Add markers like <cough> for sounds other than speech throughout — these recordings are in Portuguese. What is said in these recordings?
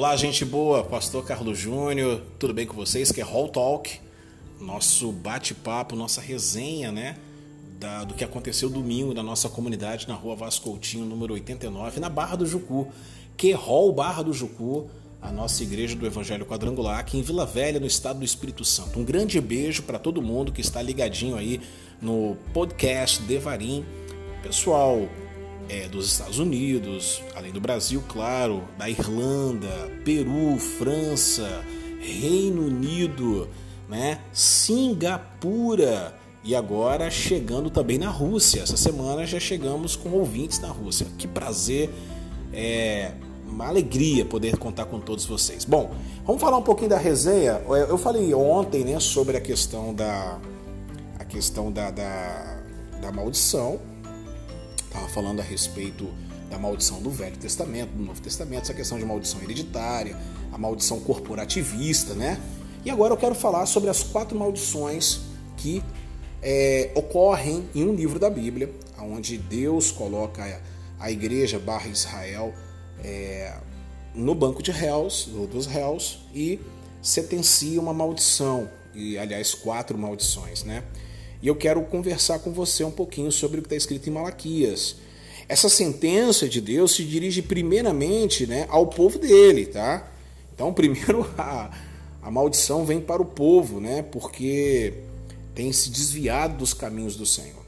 Olá, gente boa, Pastor Carlos Júnior, tudo bem com vocês? Que é Hall Talk, nosso bate-papo, nossa resenha, né? Da, do que aconteceu domingo na nossa comunidade na rua Vasco Coutinho, número 89, na Barra do Jucu. Que Hall Barra do Jucu, a nossa igreja do Evangelho Quadrangular, aqui em Vila Velha, no estado do Espírito Santo. Um grande beijo para todo mundo que está ligadinho aí no podcast Devarim. Pessoal, é, dos Estados Unidos, além do Brasil, claro, da Irlanda, Peru, França, Reino Unido, né? Singapura e agora chegando também na Rússia. Essa semana já chegamos com ouvintes na Rússia. Que prazer, é uma alegria poder contar com todos vocês. Bom, vamos falar um pouquinho da resenha. Eu falei ontem, né, sobre a questão da a questão da, da, da maldição Estava falando a respeito da maldição do Velho Testamento, do Novo Testamento, essa questão de maldição hereditária, a maldição corporativista, né? E agora eu quero falar sobre as quatro maldições que é, ocorrem em um livro da Bíblia, onde Deus coloca a igreja barra Israel é, no banco de réus, dos réus, e sentencia uma maldição, e aliás, quatro maldições, né? E eu quero conversar com você um pouquinho sobre o que está escrito em Malaquias. Essa sentença de Deus se dirige primeiramente né, ao povo dele, tá? Então, <laughs> primeiro a, a maldição vem para o povo, né? Porque tem se desviado dos caminhos do Senhor.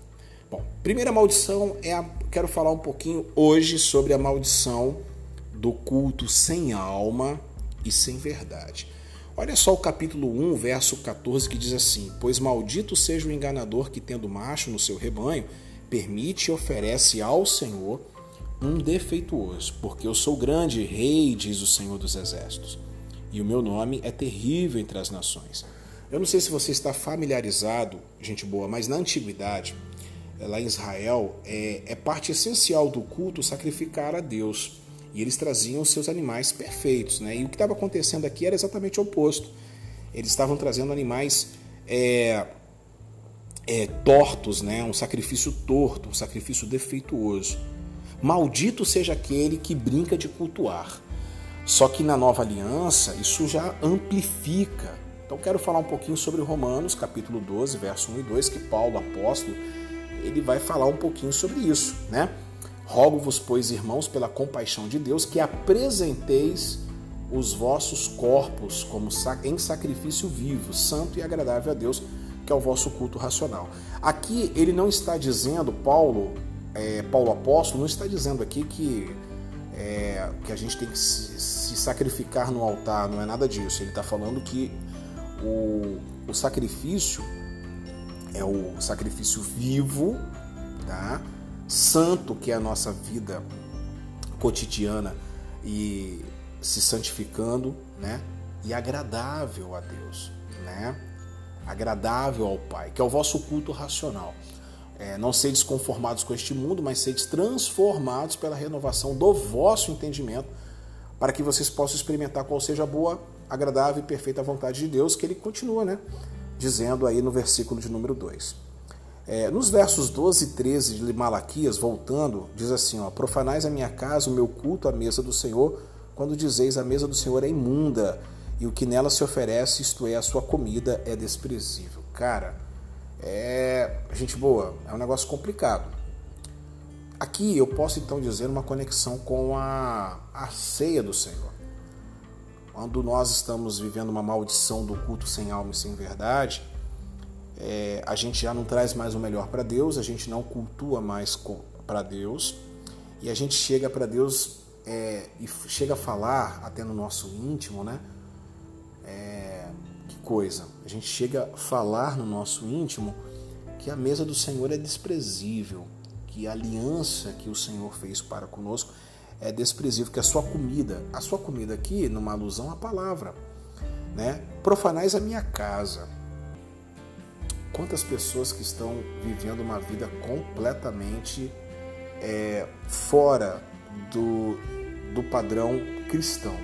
Bom, primeira maldição é a, quero falar um pouquinho hoje sobre a maldição do culto sem alma e sem verdade. Olha só o capítulo 1, verso 14, que diz assim: Pois maldito seja o enganador que, tendo macho no seu rebanho, permite e oferece ao Senhor um defeituoso, porque eu sou grande rei, diz o Senhor dos Exércitos, e o meu nome é terrível entre as nações. Eu não sei se você está familiarizado, gente boa, mas na antiguidade, lá em Israel, é, é parte essencial do culto sacrificar a Deus. E eles traziam seus animais perfeitos. Né? E o que estava acontecendo aqui era exatamente o oposto. Eles estavam trazendo animais é, é, tortos, né? um sacrifício torto, um sacrifício defeituoso. Maldito seja aquele que brinca de cultuar. Só que na nova aliança isso já amplifica. Então quero falar um pouquinho sobre Romanos, capítulo 12, verso 1 e 2, que Paulo, apóstolo, ele vai falar um pouquinho sobre isso, né? Rogo-vos, pois, irmãos, pela compaixão de Deus, que apresenteis os vossos corpos como em sacrifício vivo, santo e agradável a Deus, que é o vosso culto racional. Aqui ele não está dizendo, Paulo, é, Paulo apóstolo, não está dizendo aqui que, é, que a gente tem que se, se, sacrificar no altar, não é nada disso. Ele está falando que o, o sacrifício é o sacrifício vivo, tá? Santo que é a nossa vida cotidiana e se santificando, né? E agradável a Deus, né? Agradável ao Pai, que é o vosso culto racional. É, não sedes conformados com este mundo, mas sedes transformados pela renovação do vosso entendimento, para que vocês possam experimentar qual seja a boa, agradável e perfeita vontade de Deus, que ele continua, né? Dizendo aí no versículo de número 2. É, nos versos 12 e 13 de Malaquias, voltando, diz assim: ó, Profanais a minha casa, o meu culto à mesa do Senhor, quando dizeis a mesa do Senhor é imunda, e o que nela se oferece, isto é, a sua comida, é desprezível. Cara, é. Gente boa, é um negócio complicado. Aqui eu posso então dizer uma conexão com a, a ceia do Senhor. Quando nós estamos vivendo uma maldição do culto sem alma e sem verdade, é, a gente já não traz mais o melhor para Deus, a gente não cultua mais para Deus e a gente chega para Deus é, e chega a falar até no nosso íntimo, né? É, que coisa! A gente chega a falar no nosso íntimo que a mesa do Senhor é desprezível, que a aliança que o Senhor fez para conosco é desprezível, que a sua comida, a sua comida aqui, numa alusão à palavra, né? Profanais a minha casa. Quantas pessoas que estão vivendo uma vida completamente é, fora do, do padrão cristão.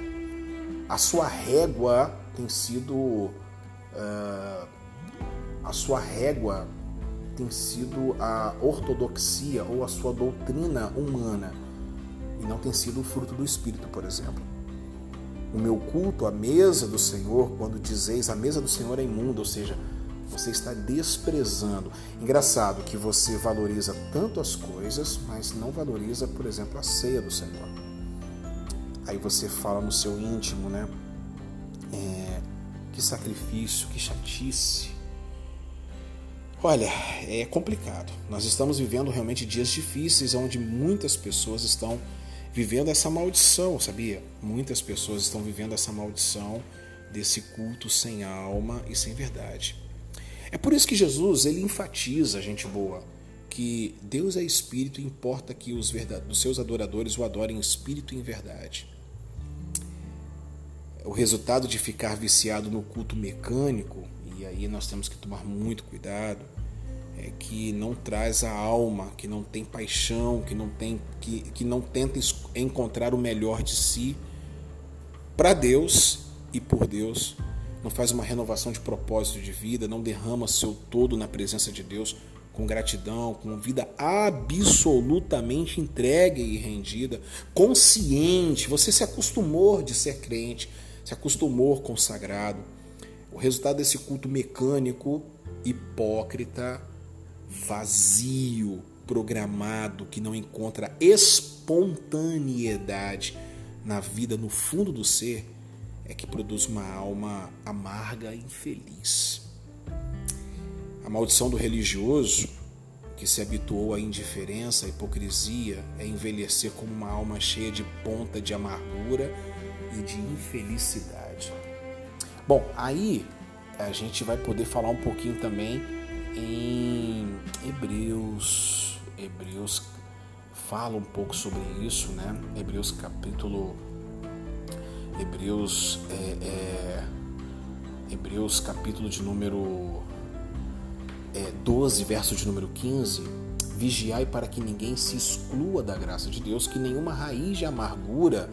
A sua régua tem sido. Uh, a sua régua tem sido a ortodoxia ou a sua doutrina humana e não tem sido o fruto do Espírito, por exemplo. o meu culto à mesa do Senhor, quando dizeis a mesa do Senhor é imunda, ou seja, você está desprezando. Engraçado que você valoriza tanto as coisas, mas não valoriza, por exemplo, a ceia do Senhor. Aí você fala no seu íntimo, né? É, que sacrifício, que chatice. Olha, é complicado. Nós estamos vivendo realmente dias difíceis onde muitas pessoas estão vivendo essa maldição, sabia? Muitas pessoas estão vivendo essa maldição desse culto sem alma e sem verdade. É por isso que Jesus ele enfatiza, gente boa, que Deus é espírito e importa que os, os seus adoradores o adorem em espírito e em verdade. O resultado de ficar viciado no culto mecânico, e aí nós temos que tomar muito cuidado, é, que não traz a alma, que não tem paixão, que não, tem, que, que não tenta encontrar o melhor de si para Deus e por Deus, não faz uma renovação de propósito de vida, não derrama seu todo na presença de Deus com gratidão, com vida absolutamente entregue e rendida, consciente. Você se acostumou de ser crente, se acostumou consagrado. O resultado desse culto mecânico, hipócrita, vazio, programado, que não encontra espontaneidade na vida, no fundo do ser, é que produz uma alma amarga e infeliz. A maldição do religioso, que se habituou à indiferença, à hipocrisia, é envelhecer como uma alma cheia de ponta de amargura e de infelicidade. Bom, aí a gente vai poder falar um pouquinho também em Hebreus. Hebreus fala um pouco sobre isso, né? Hebreus capítulo. Hebreus. É, é, Hebreus capítulo de número é, 12, verso de número 15. Vigiai para que ninguém se exclua da graça de Deus, que nenhuma raiz de amargura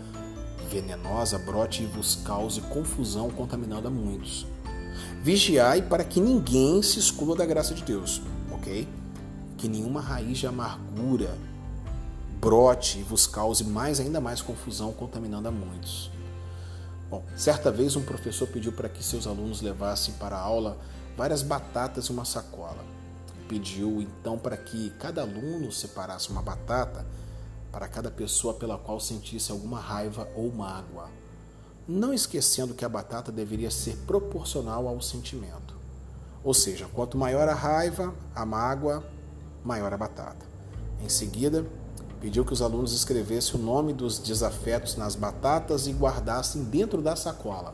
venenosa brote e vos cause confusão, contaminando a muitos. Vigiai para que ninguém se exclua da graça de Deus, ok? Que nenhuma raiz de amargura brote e vos cause mais ainda mais confusão, contaminando a muitos. Bom, certa vez um professor pediu para que seus alunos levassem para a aula várias batatas e uma sacola. Pediu então para que cada aluno separasse uma batata para cada pessoa pela qual sentisse alguma raiva ou mágoa não esquecendo que a batata deveria ser proporcional ao sentimento. Ou seja, quanto maior a raiva, a mágoa, maior a batata. Em seguida, pediu que os alunos escrevessem o nome dos desafetos nas batatas e guardassem dentro da sacola.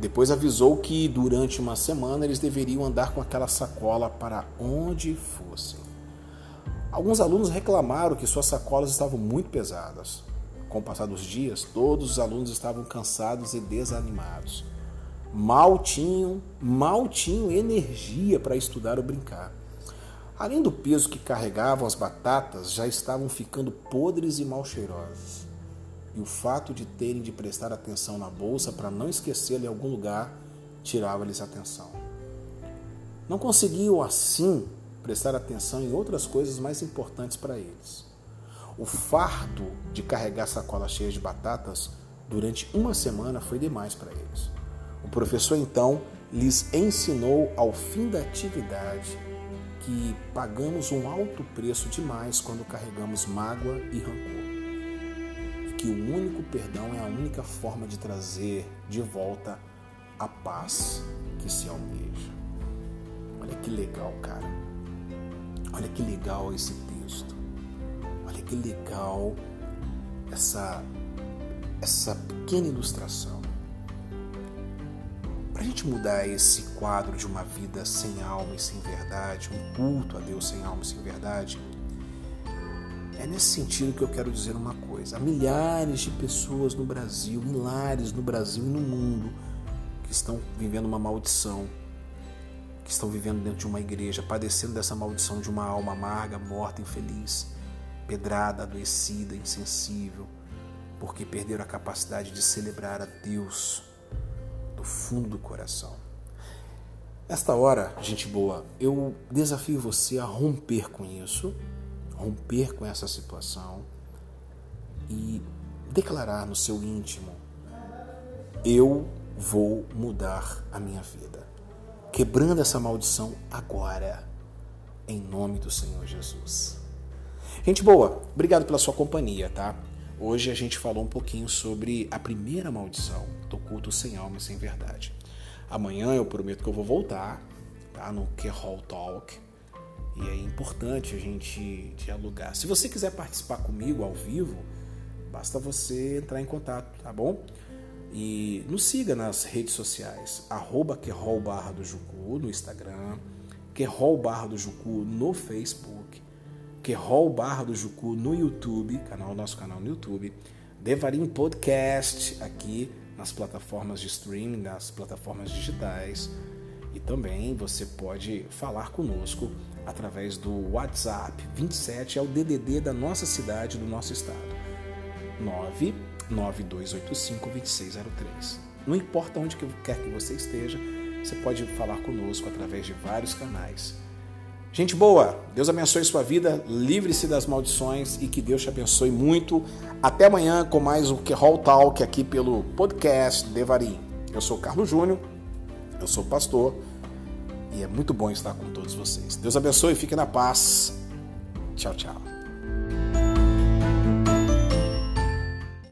Depois avisou que durante uma semana eles deveriam andar com aquela sacola para onde fossem. Alguns alunos reclamaram que suas sacolas estavam muito pesadas. Com o passar dos dias, todos os alunos estavam cansados e desanimados. Mal tinham, mal tinham energia para estudar ou brincar. Além do peso que carregavam as batatas, já estavam ficando podres e mal cheirosas. E o fato de terem de prestar atenção na bolsa para não esquecê-la em algum lugar tirava-lhes atenção. Não conseguiam assim prestar atenção em outras coisas mais importantes para eles. O fardo de carregar sacolas cheias de batatas durante uma semana foi demais para eles. O professor então lhes ensinou ao fim da atividade que pagamos um alto preço demais quando carregamos mágoa e rancor. E que o único perdão é a única forma de trazer de volta a paz que se almeja. Olha que legal, cara. Olha que legal esse texto que legal essa, essa pequena ilustração. A gente mudar esse quadro de uma vida sem alma e sem verdade, um culto a Deus sem alma e sem verdade, é nesse sentido que eu quero dizer uma coisa. Há milhares de pessoas no Brasil, milhares no Brasil e no mundo, que estão vivendo uma maldição, que estão vivendo dentro de uma igreja, padecendo dessa maldição de uma alma amarga, morta, infeliz pedrada, adoecida, insensível, porque perderam a capacidade de celebrar a Deus fundo do coração. Nesta hora, gente boa, eu desafio você a romper com isso, romper com essa situação e declarar no seu íntimo eu vou mudar a minha vida. Quebrando essa maldição agora, em nome do Senhor Jesus. Gente boa, obrigado pela sua companhia, tá? Hoje a gente falou um pouquinho sobre a primeira maldição do culto sem alma e sem verdade. Amanhã eu prometo que eu vou voltar, tá? No Hall Talk. E é importante a gente dialogar. Se você quiser participar comigo ao vivo, basta você entrar em contato, tá bom? E nos siga nas redes sociais, arroba Querol Barra do Jucu no Instagram, Querol Barra do Jucu no Facebook, Querol Barra do Jucu no YouTube, canal nosso canal no YouTube, Devarim Podcast aqui nas plataformas de streaming, nas plataformas digitais. E também você pode falar conosco através do WhatsApp 27, é o DDD da nossa cidade, do nosso estado. 99285 2603. Não importa onde quer que você esteja, você pode falar conosco através de vários canais. Gente boa, Deus abençoe sua vida, livre-se das maldições e que Deus te abençoe muito. Até amanhã com mais um Hall Talk aqui pelo podcast Devarim. Eu sou Carlos Júnior, eu sou pastor e é muito bom estar com todos vocês. Deus abençoe fique na paz. Tchau, tchau.